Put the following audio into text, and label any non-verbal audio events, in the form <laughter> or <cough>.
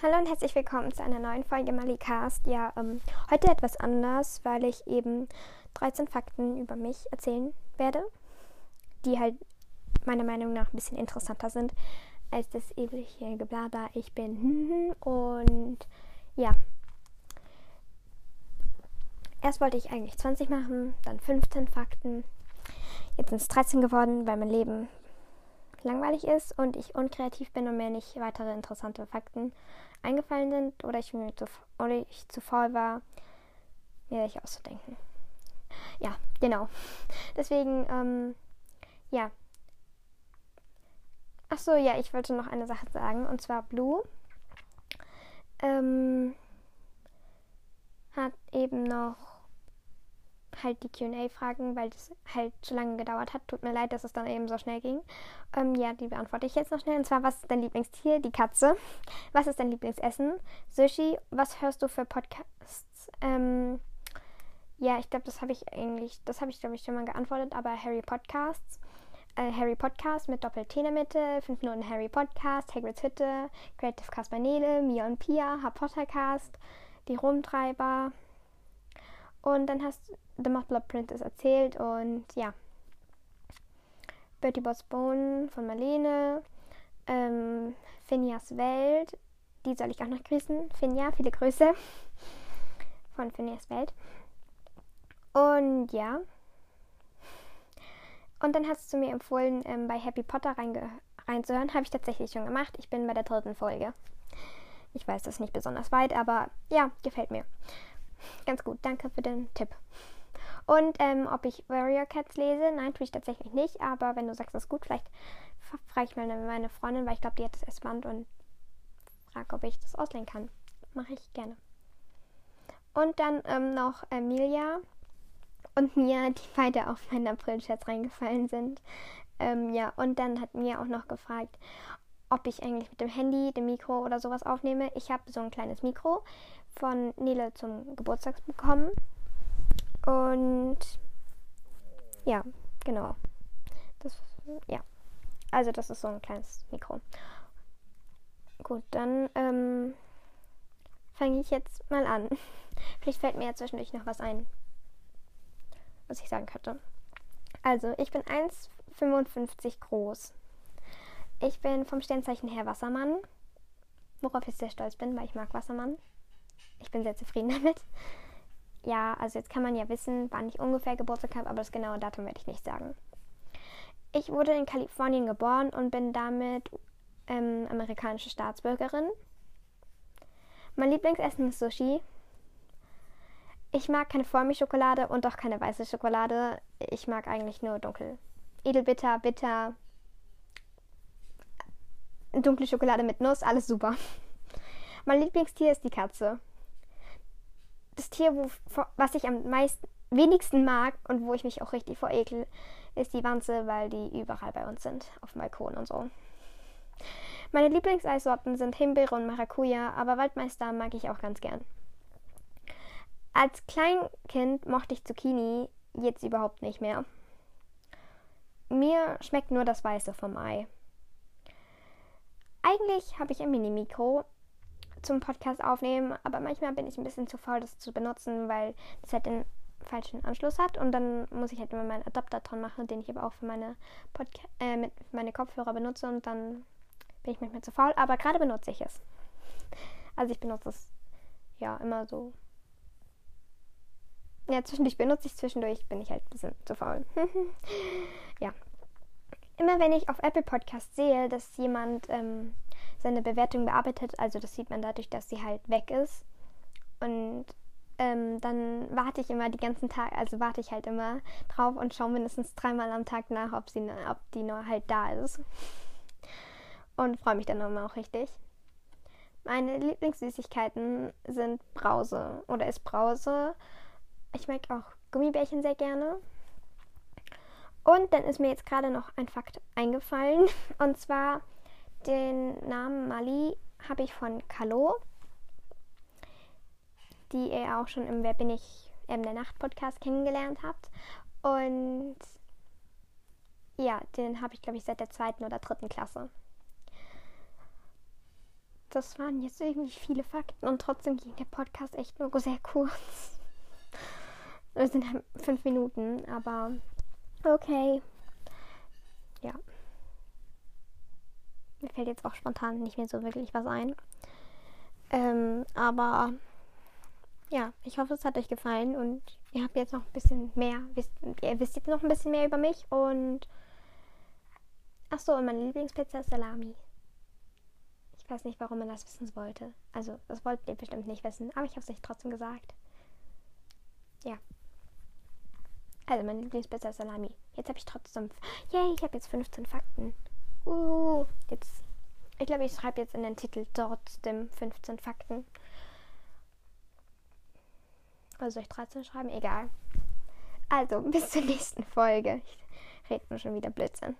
Hallo und herzlich willkommen zu einer neuen Folge Malicast. Ja, ähm, heute etwas anders, weil ich eben 13 Fakten über mich erzählen werde, die halt meiner Meinung nach ein bisschen interessanter sind als das ewige Geblabber. Ich bin <laughs> und ja. Erst wollte ich eigentlich 20 machen, dann 15 Fakten. Jetzt sind es 13 geworden, weil mein Leben langweilig ist und ich unkreativ bin und mir nicht weitere interessante Fakten eingefallen sind oder ich, mir zu, oder ich zu faul war, mir welche auszudenken. Ja, genau. <laughs> Deswegen, ähm, ja. Achso, ja, ich wollte noch eine Sache sagen und zwar Blue ähm, hat eben noch halt die QA-Fragen, weil das halt zu lange gedauert hat. Tut mir leid, dass es dann eben so schnell ging. Ähm, ja, die beantworte ich jetzt noch schnell. Und zwar, was ist dein Lieblingstier? Die Katze. Was ist dein Lieblingsessen? Sushi. Was hörst du für Podcasts? Ähm, ja, ich glaube, das habe ich eigentlich, das habe ich, glaube ich, schon mal geantwortet, aber Harry Podcasts. Äh, Harry Podcast mit Doppel-T in der Mitte, 5 Minuten Harry Podcast, Hagrid's Hütte, Creative Cast bei Nele, Mia und Pia, Harry Potter Cast, die Rumtreiber, und dann hast The Moth Blood Princess erzählt und ja. Bertie Boss Bone von Marlene. Ähm, Finjas Welt. Die soll ich auch noch grüßen. Finja, viele Grüße. <laughs> Von Finjas Welt. Und ja. Und dann hast du mir empfohlen, ähm, bei Happy Potter reinzuhören. Habe ich tatsächlich schon gemacht. Ich bin bei der dritten Folge. Ich weiß, das ist nicht besonders weit, aber ja, gefällt mir. Ganz gut, danke für den Tipp. Und ähm, ob ich Warrior Cats lese? Nein, tue ich tatsächlich nicht. Aber wenn du sagst, das ist gut, vielleicht frage ich mal meine Freundin, weil ich glaube, die hat das S-Band und frage, ob ich das ausleihen kann. Mache ich gerne. Und dann ähm, noch Emilia und Mia, die beide auf meinen April-Chat reingefallen sind. Ähm, ja, und dann hat Mia auch noch gefragt, ob ich eigentlich mit dem Handy, dem Mikro oder sowas aufnehme. Ich habe so ein kleines Mikro von Nele zum Geburtstag bekommen. Und ja, genau. Das, ja. Also das ist so ein kleines Mikro. Gut, dann ähm, fange ich jetzt mal an. <laughs> Vielleicht fällt mir ja zwischendurch noch was ein, was ich sagen könnte. Also, ich bin 1,55 groß. Ich bin vom Sternzeichen her Wassermann, worauf ich sehr stolz bin, weil ich mag Wassermann. Ich bin sehr zufrieden <laughs> damit. Ja, also jetzt kann man ja wissen, wann ich ungefähr Geburtstag habe, aber das genaue Datum werde ich nicht sagen. Ich wurde in Kalifornien geboren und bin damit ähm, amerikanische Staatsbürgerin. Mein Lieblingsessen ist Sushi. Ich mag keine Vollmilchschokolade und auch keine weiße Schokolade. Ich mag eigentlich nur dunkel. Edelbitter, bitter, dunkle Schokolade mit Nuss, alles super. <laughs> Mein Lieblingstier ist die Katze das Tier, wo, was ich am meisten, wenigsten mag und wo ich mich auch richtig vor ekel, ist die Wanze, weil die überall bei uns sind, auf dem Balkon und so. Meine Lieblingseissorten sind Himbeere und Maracuja, aber Waldmeister mag ich auch ganz gern. Als Kleinkind mochte ich Zucchini, jetzt überhaupt nicht mehr. Mir schmeckt nur das Weiße vom Ei. Eigentlich habe ich ein Mini-Mikro, zum Podcast aufnehmen, aber manchmal bin ich ein bisschen zu faul, das zu benutzen, weil das halt den falschen Anschluss hat und dann muss ich halt immer meinen Adapter dran machen, den ich aber auch für meine, Podca äh, mit meine Kopfhörer benutze und dann bin ich manchmal zu faul, aber gerade benutze ich es. Also ich benutze es ja immer so. Ja, zwischendurch benutze ich, zwischendurch bin ich halt ein bisschen zu faul. <laughs> ja. Immer wenn ich auf Apple Podcast sehe, dass jemand ähm, seine Bewertung bearbeitet. Also das sieht man dadurch, dass sie halt weg ist. Und ähm, dann warte ich immer die ganzen Tage, also warte ich halt immer drauf und schaue mindestens dreimal am Tag nach, ob, sie, ob die nur halt da ist. Und freue mich dann immer auch richtig. Meine Lieblingssüßigkeiten sind Brause oder ist Brause. Ich mag auch Gummibärchen sehr gerne. Und dann ist mir jetzt gerade noch ein Fakt eingefallen. Und zwar den Namen Mali habe ich von Kalo, die ihr auch schon im Wer bin ich ähm, der Nacht Podcast kennengelernt habt. Und ja, den habe ich, glaube ich, seit der zweiten oder dritten Klasse. das waren jetzt irgendwie viele Fakten und trotzdem ging der Podcast echt nur sehr kurz. Es sind fünf Minuten, aber okay. Ja. Fällt jetzt auch spontan nicht mehr so wirklich was ein. Ähm, aber ja, ich hoffe, es hat euch gefallen und ihr habt jetzt noch ein bisschen mehr, wisst, ihr wisst jetzt noch ein bisschen mehr über mich und ach so, und meine Lieblingspizza ist Salami. Ich weiß nicht, warum man das wissen wollte. Also, das wollt ihr bestimmt nicht wissen, aber ich habe es euch trotzdem gesagt. Ja. Also, meine Lieblingspizza ist Salami. Jetzt habe ich trotzdem. Yay, ich habe jetzt 15 Fakten. Uh, jetzt. Ich glaube, ich schreibe jetzt in den Titel trotzdem 15 Fakten. Also soll ich 13 schreiben? Egal. Also, <laughs> bis zur nächsten Folge. Ich rede nur schon wieder Blödsinn.